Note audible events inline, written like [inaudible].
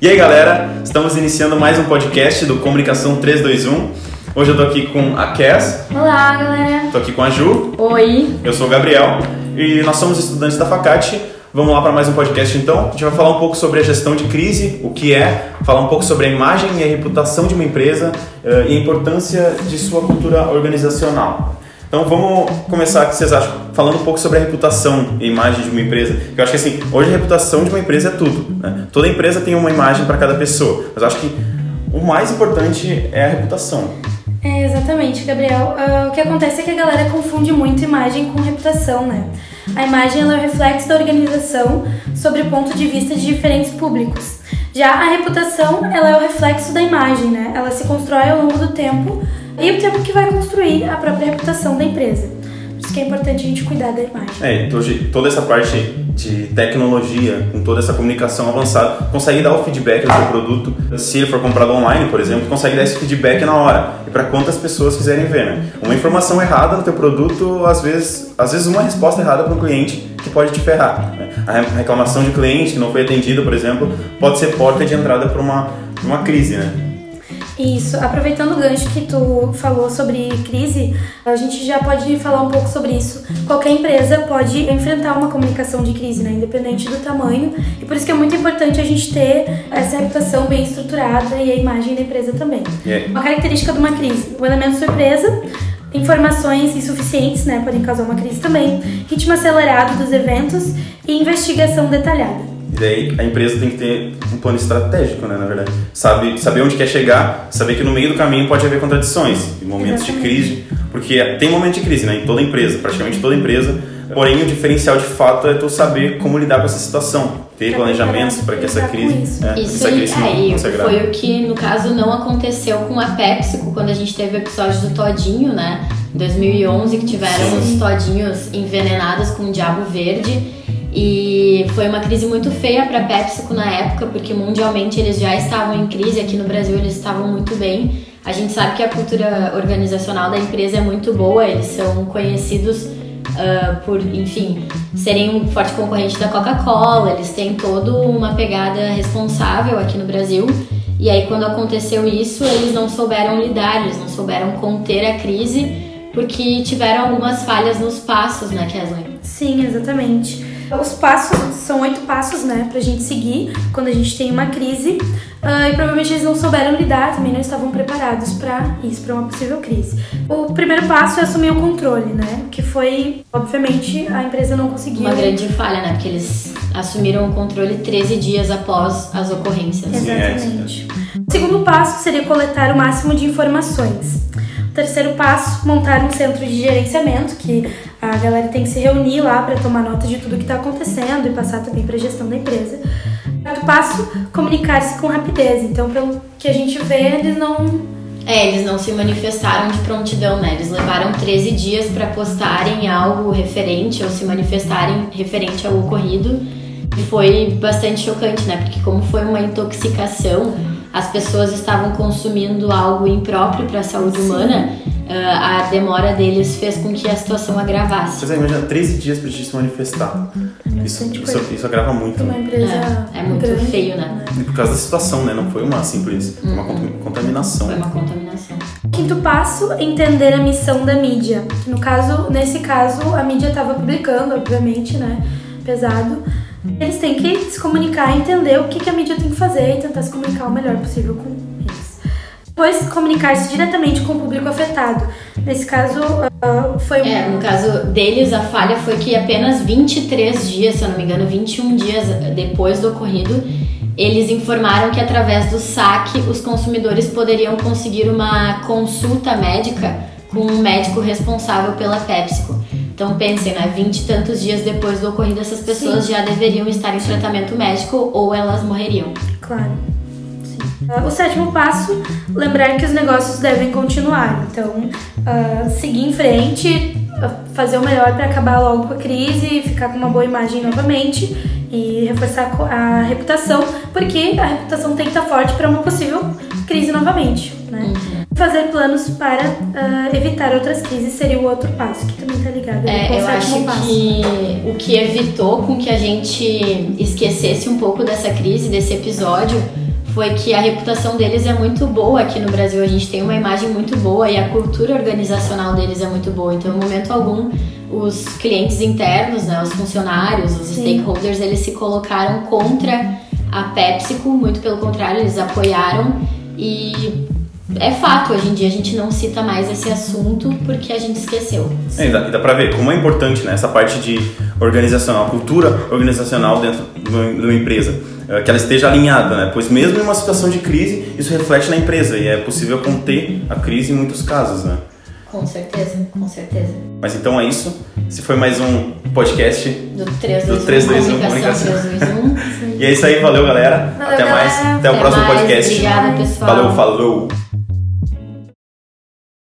E aí galera, estamos iniciando mais um podcast do Comunicação 321. Hoje eu tô aqui com a Cass. Olá galera. Tô aqui com a Ju. Oi. Eu sou o Gabriel e nós somos estudantes da Facate. Vamos lá para mais um podcast então. A gente vai falar um pouco sobre a gestão de crise, o que é, falar um pouco sobre a imagem e a reputação de uma empresa uh, e a importância de sua cultura organizacional. Então vamos começar, o que vocês acham? Falando um pouco sobre a reputação e imagem de uma empresa. Eu acho que assim, hoje a reputação de uma empresa é tudo. Né? Toda empresa tem uma imagem para cada pessoa. Mas eu acho que o mais importante é a reputação. É, exatamente, Gabriel. Uh, o que acontece é que a galera confunde muito imagem com reputação, né? A imagem é o reflexo da organização sobre o ponto de vista de diferentes públicos. Já a reputação, ela é o reflexo da imagem, né? Ela se constrói ao longo do tempo e o tempo que vai construir a própria reputação da empresa. Por isso que é importante a gente cuidar da imagem. É, toda essa parte de tecnologia, com toda essa comunicação avançada, consegue dar o feedback do seu produto. Se ele for comprado online, por exemplo, consegue dar esse feedback na hora. E para quantas pessoas quiserem ver, né? Uma informação errada no teu produto, às vezes, às vezes uma resposta errada para o cliente que pode te ferrar. Né? A reclamação de cliente que não foi atendida, por exemplo, pode ser porta de entrada para uma, uma crise, né? Isso, aproveitando o gancho que tu falou sobre crise, a gente já pode falar um pouco sobre isso. Qualquer empresa pode enfrentar uma comunicação de crise, né, independente do tamanho, e por isso que é muito importante a gente ter essa reputação bem estruturada e a imagem da empresa também. Yeah. Uma característica de uma crise, o elemento surpresa, informações insuficientes, né, podem causar uma crise também, ritmo acelerado dos eventos e investigação detalhada. E daí a empresa tem que ter um plano estratégico, né, na verdade. Sabe, saber onde quer chegar, saber que no meio do caminho pode haver contradições, e momentos Exatamente. de crise, porque tem momentos de crise, né, em toda empresa, praticamente toda empresa. Porém, o diferencial de fato é tu saber como lidar com essa situação, ter planejamentos para que essa crise, isso. É, isso essa crise aí, não, foi o que no caso não aconteceu com a PepsiCo quando a gente teve o episódio do Todinho, né? Em 2011 que tiveram Sim. os todinhos envenenados com diabo verde e foi uma crise muito feia para a PepsiCo na época, porque mundialmente eles já estavam em crise, aqui no Brasil eles estavam muito bem. A gente sabe que a cultura organizacional da empresa é muito boa, eles são conhecidos uh, por, enfim, serem um forte concorrente da Coca-Cola, eles têm toda uma pegada responsável aqui no Brasil. E aí, quando aconteceu isso, eles não souberam lidar, eles não souberam conter a crise, porque tiveram algumas falhas nos passos, né, Kesley? Sim, exatamente. Os passos são oito passos, né, pra gente seguir quando a gente tem uma crise. Uh, e provavelmente eles não souberam lidar, também não estavam preparados para isso, para uma possível crise. O primeiro passo é assumir o controle, né? Que foi, obviamente, a empresa não conseguiu. Uma grande falha, né? Porque eles assumiram o controle 13 dias após as ocorrências. Exatamente. O segundo passo seria coletar o máximo de informações. Terceiro passo, montar um centro de gerenciamento, que a galera tem que se reunir lá para tomar nota de tudo que está acontecendo e passar também para a gestão da empresa. Quarto passo, comunicar-se com rapidez. Então, pelo que a gente vê, eles não é, eles não se manifestaram de prontidão, né? Eles levaram 13 dias para postarem algo referente ou se manifestarem referente ao ocorrido. E foi bastante chocante, né? Porque como foi uma intoxicação, as pessoas estavam consumindo algo impróprio para a saúde humana, uh, a demora deles fez com que a situação agravasse. Você imagina 13 dias para a gente se manifestar. Isso, isso, isso, agrava muito. Uma empresa é, é muito grande, feio, né? E por causa da situação, né? Não foi uma simples uma uhum. contaminação. Foi uma contaminação. Quinto passo, entender a missão da mídia. No caso, nesse caso, a mídia estava publicando, obviamente, né? Pesado eles têm que se comunicar, entender o que, que a mídia tem que fazer e tentar se comunicar o melhor possível com eles. Depois, comunicar-se diretamente com o público afetado. Nesse caso, uh, foi um... É, no caso deles, a falha foi que apenas 23 dias, se eu não me engano, 21 dias depois do ocorrido, eles informaram que através do saque os consumidores poderiam conseguir uma consulta médica com um médico responsável pela PepsiCo. Então pensem, né? Vinte e tantos dias depois do ocorrido, essas pessoas Sim. já deveriam estar em tratamento médico ou elas morreriam. Claro. Sim. O sétimo passo, lembrar que os negócios devem continuar. Então, uh, seguir em frente, uh, fazer o melhor para acabar logo com a crise, ficar com uma boa imagem novamente e reforçar a reputação, porque a reputação tem que estar forte para uma possível crise novamente, né? Uhum. Fazer planos para uh, evitar outras crises seria o outro passo, que também está ligado é, com o Eu acho passo. que o que evitou com que a gente esquecesse um pouco dessa crise, desse episódio, foi que a reputação deles é muito boa aqui no Brasil. A gente tem uma imagem muito boa e a cultura organizacional deles é muito boa. Então, em momento algum, os clientes internos, né, os funcionários, os Sim. stakeholders, eles se colocaram contra a PepsiCo, muito pelo contrário, eles apoiaram e é fato, hoje em dia a gente não cita mais esse assunto porque a gente esqueceu. É, e dá, dá pra ver como é importante né, essa parte de organização, a cultura organizacional dentro de uma empresa, é, que ela esteja alinhada, né? pois mesmo em uma situação de crise, isso reflete na empresa e é possível conter a crise em muitos casos. Né? Com certeza, com certeza. Mas então é isso. Esse foi mais um podcast do 321 do 321 Comunicação. 321. [laughs] e é isso aí, valeu galera. Valeu, Até galera. mais. Até, Até o próximo mais. podcast. Obrigada, pessoal. Valeu, falou.